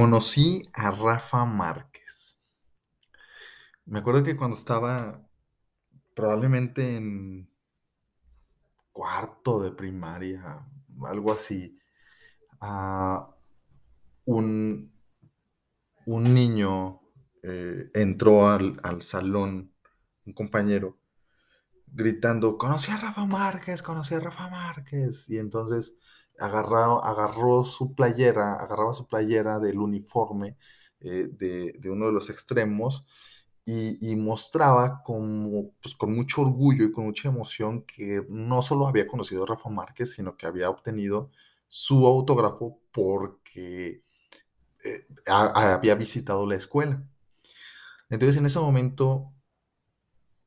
Conocí a Rafa Márquez. Me acuerdo que cuando estaba probablemente en cuarto de primaria, algo así, ah, un, un niño eh, entró al, al salón, un compañero, gritando, conocí a Rafa Márquez, conocí a Rafa Márquez. Y entonces agarró, agarró su playera, agarraba su playera del uniforme eh, de, de uno de los extremos y, mostraba como, pues, con mucho orgullo y con mucha emoción que no solo había conocido a Rafa Márquez, sino que había obtenido su autógrafo porque eh, había visitado la escuela. Entonces en ese momento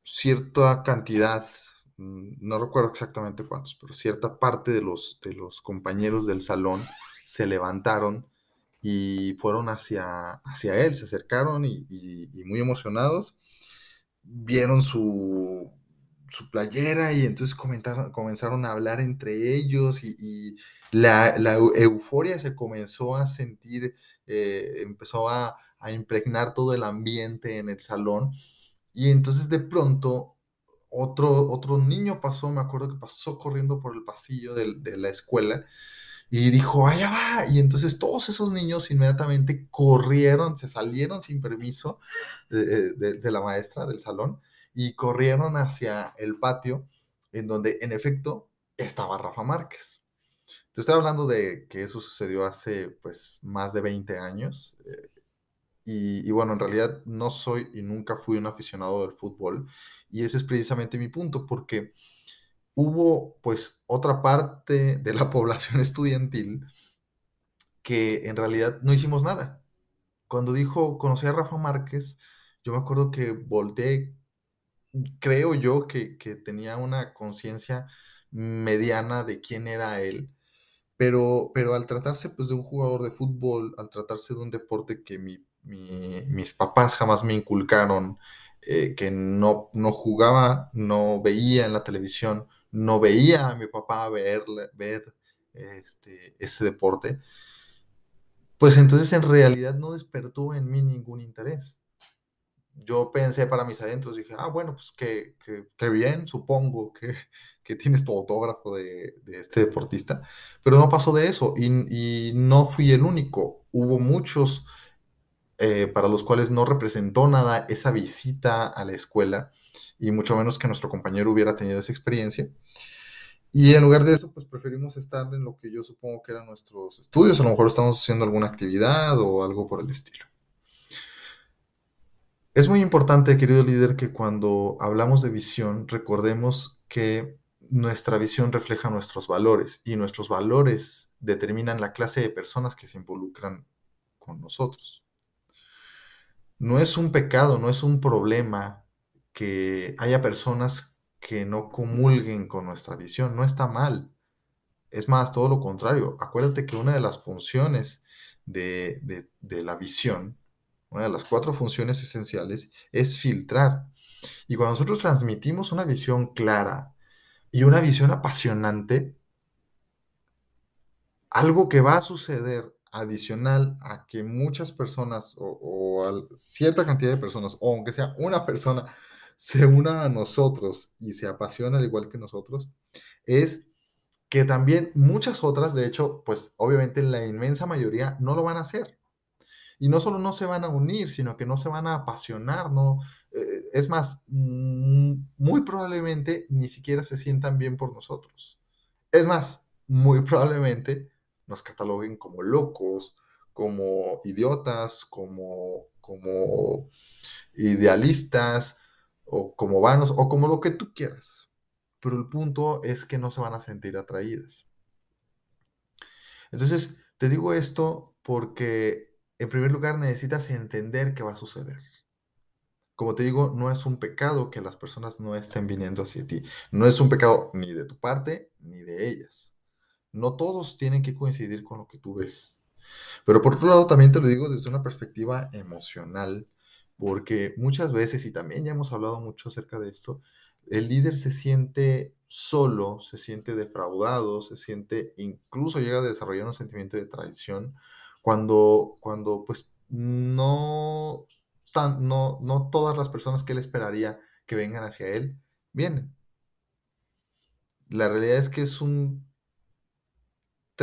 cierta cantidad, no recuerdo exactamente cuántos, pero cierta parte de los, de los compañeros del salón se levantaron y fueron hacia, hacia él, se acercaron y, muy emocionados. Vieron su, su playera y entonces comentaron, comenzaron a hablar entre ellos y, la, la eu- euforia se comenzó a sentir, eh, empezó a, a impregnar todo el ambiente en el salón. Y entonces de pronto otro, otro niño pasó, me acuerdo que pasó corriendo por el pasillo del- de, la escuela y dijo, allá va. Y entonces todos esos niños inmediatamente corrieron, se salieron sin permiso de, de- de la maestra del salón y corrieron hacia el patio en donde en efecto estaba Rafa Márquez. Te estoy hablando de que eso sucedió hace pues más de 20 años. eh, y, bueno, en realidad no soy y nunca fui un aficionado del fútbol. Y ese es precisamente mi punto, porque hubo pues otra parte de la población estudiantil que en realidad no hicimos nada. Cuando dijo, conocí a Rafa Márquez, yo me acuerdo que volteé, creo yo que, que tenía una conciencia mediana de quién era él, pero, pero al tratarse pues de un jugador de fútbol, al tratarse de un deporte que mi- mi- mis papás jamás me inculcaron, eh, que no, no jugaba, no veía en la televisión, no veía a mi papá ver, ver este, ese deporte, pues entonces en realidad no despertó en mí ningún interés. Yo pensé para mis adentros, dije, ah, bueno, pues qué, qué- qué bien, supongo que, que tienes tu autógrafo de, de este deportista, pero no pasó de eso y, y no fui el único. Hubo muchos eh, para los cuales no representó nada esa visita a la escuela y mucho menos que nuestro compañero hubiera tenido esa experiencia. Y en lugar de eso, pues preferimos estar en lo que yo supongo que eran nuestros estudios, a lo mejor estamos haciendo alguna actividad o algo por el estilo. Es muy importante, querido líder, que cuando hablamos de visión, recordemos que nuestra visión refleja nuestros valores y nuestros valores determinan la clase de personas que se involucran con nosotros. No es un pecado, no es un problema que haya personas que no comulguen con nuestra visión, no está mal. Es más, todo lo contrario. Acuérdate que una de las funciones de, de- la visión, una de las cuatro funciones esenciales, es filtrar. Y cuando nosotros transmitimos una visión clara y una visión apasionante, algo que va a suceder adicional a que muchas personas o, o a cierta cantidad de personas, o aunque sea una persona, se una a nosotros y se apasiona al igual que nosotros, es que también muchas otras, de hecho, pues obviamente la inmensa mayoría no lo van a hacer. Y no solo no se van a unir, sino que no se van a apasionar, ¿no? Eh, es más, mm, muy probablemente ni siquiera se sientan bien por nosotros. Es más, muy probablemente nos cataloguen como locos, como idiotas, como, como idealistas, o como vanos, o como lo que tú quieras. Pero el punto es que no se van a sentir atraídas. Entonces, te digo esto porque, en primer lugar, necesitas entender qué va a suceder. Como te digo, no es un pecado que las personas no estén viniendo hacia ti. No es un pecado ni de tu parte ni de ellas. No todos tienen que coincidir con lo que tú ves. Pero por otro lado, también te lo digo desde una perspectiva emocional, porque muchas veces, y también ya hemos hablado mucho acerca de esto, el líder se siente solo, se siente defraudado, se siente, incluso llega a desarrollar un sentimiento de traición, cuando, cuando pues no, tan, no, no todas las personas que él esperaría que vengan hacia él vienen. La realidad es que es un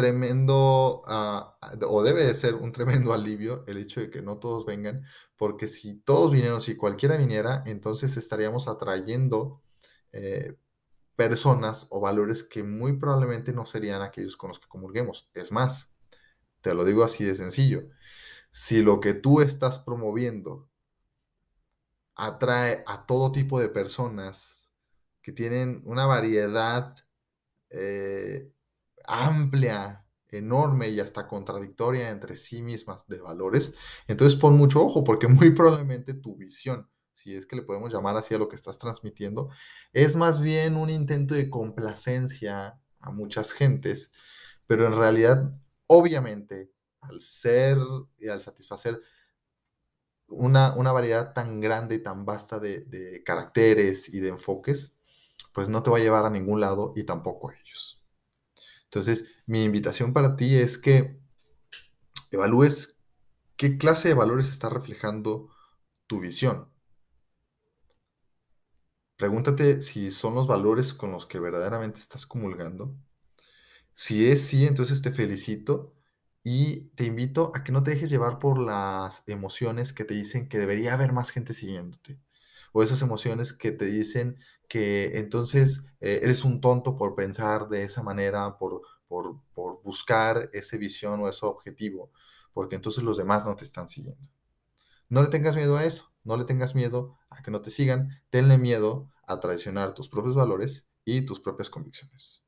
tremendo, ah, o debe de ser un tremendo alivio el hecho de que no todos vengan, porque si todos vinieron, si cualquiera viniera, entonces estaríamos atrayendo eh, personas o valores que muy probablemente no serían aquellos con los que comulguemos. Es más, te lo digo así de sencillo, si lo que tú estás promoviendo atrae a todo tipo de personas que tienen una variedad eh, amplia, enorme y hasta contradictoria entre sí mismas de valores, entonces pon mucho ojo porque muy probablemente tu visión, si es que le podemos llamar así a lo que estás transmitiendo, es más bien un intento de complacencia a muchas gentes, pero en realidad, obviamente, al ser y al satisfacer una, una variedad tan grande y tan vasta de, de caracteres y de enfoques, pues no te va a llevar a ningún lado y tampoco a ellos. Entonces, mi invitación para ti es que evalúes qué clase de valores está reflejando tu visión. Pregúntate si son los valores con los que verdaderamente estás comulgando. Si es sí, entonces te felicito y te invito a que no te dejes llevar por las emociones que te dicen que debería haber más gente siguiéndote. O esas emociones que te dicen que entonces eh, eres un tonto por pensar de esa manera, por, por, por buscar esa visión o ese objetivo, porque entonces los demás no te están siguiendo. No le tengas miedo a eso, no le tengas miedo a que no te sigan, tenle miedo a traicionar tus propios valores y tus propias convicciones.